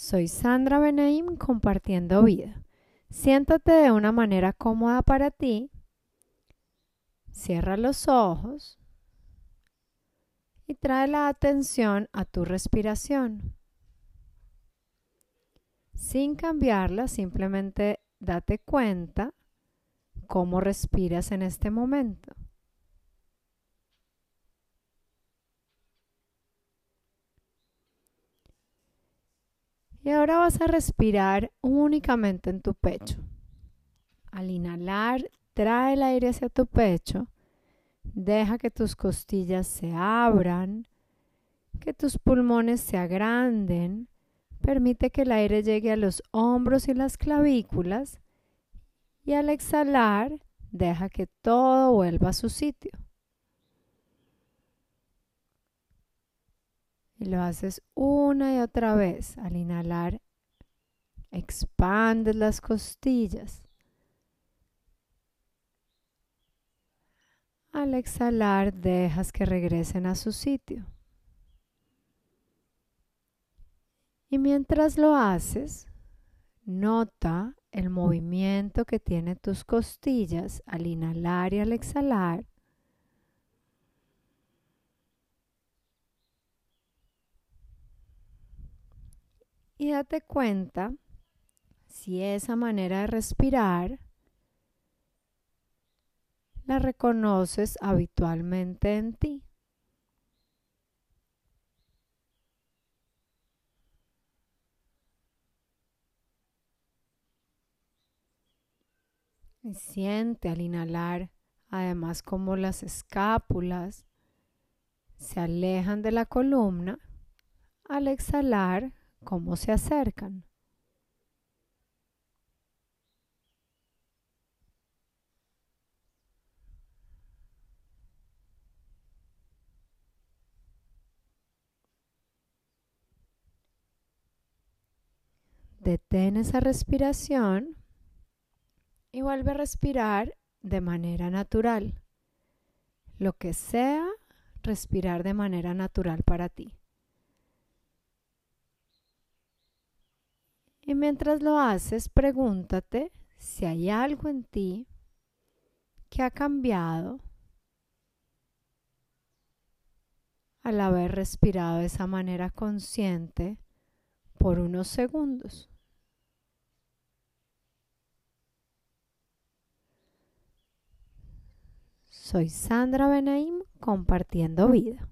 Soy Sandra Benaim compartiendo vida. Siéntate de una manera cómoda para ti. Cierra los ojos y trae la atención a tu respiración. Sin cambiarla, simplemente date cuenta cómo respiras en este momento. Y ahora vas a respirar únicamente en tu pecho. Al inhalar, trae el aire hacia tu pecho. Deja que tus costillas se abran, que tus pulmones se agranden. Permite que el aire llegue a los hombros y las clavículas. Y al exhalar, deja que todo vuelva a su sitio. Y lo haces una y otra vez. Al inhalar, expandes las costillas. Al exhalar, dejas que regresen a su sitio. Y mientras lo haces, nota el movimiento que tiene tus costillas al inhalar y al exhalar y date cuenta si esa manera de respirar la reconoces habitualmente en ti. Y siente al inhalar además como las escápulas se alejan de la columna. Al exhalar cómo se acercan. Detén esa respiración y vuelve a respirar de manera natural. Lo que sea, respirar de manera natural para ti. Y mientras lo haces, pregúntate si hay algo en ti que ha cambiado al haber respirado de esa manera consciente por unos segundos. Soy Sandra Benaim compartiendo vida.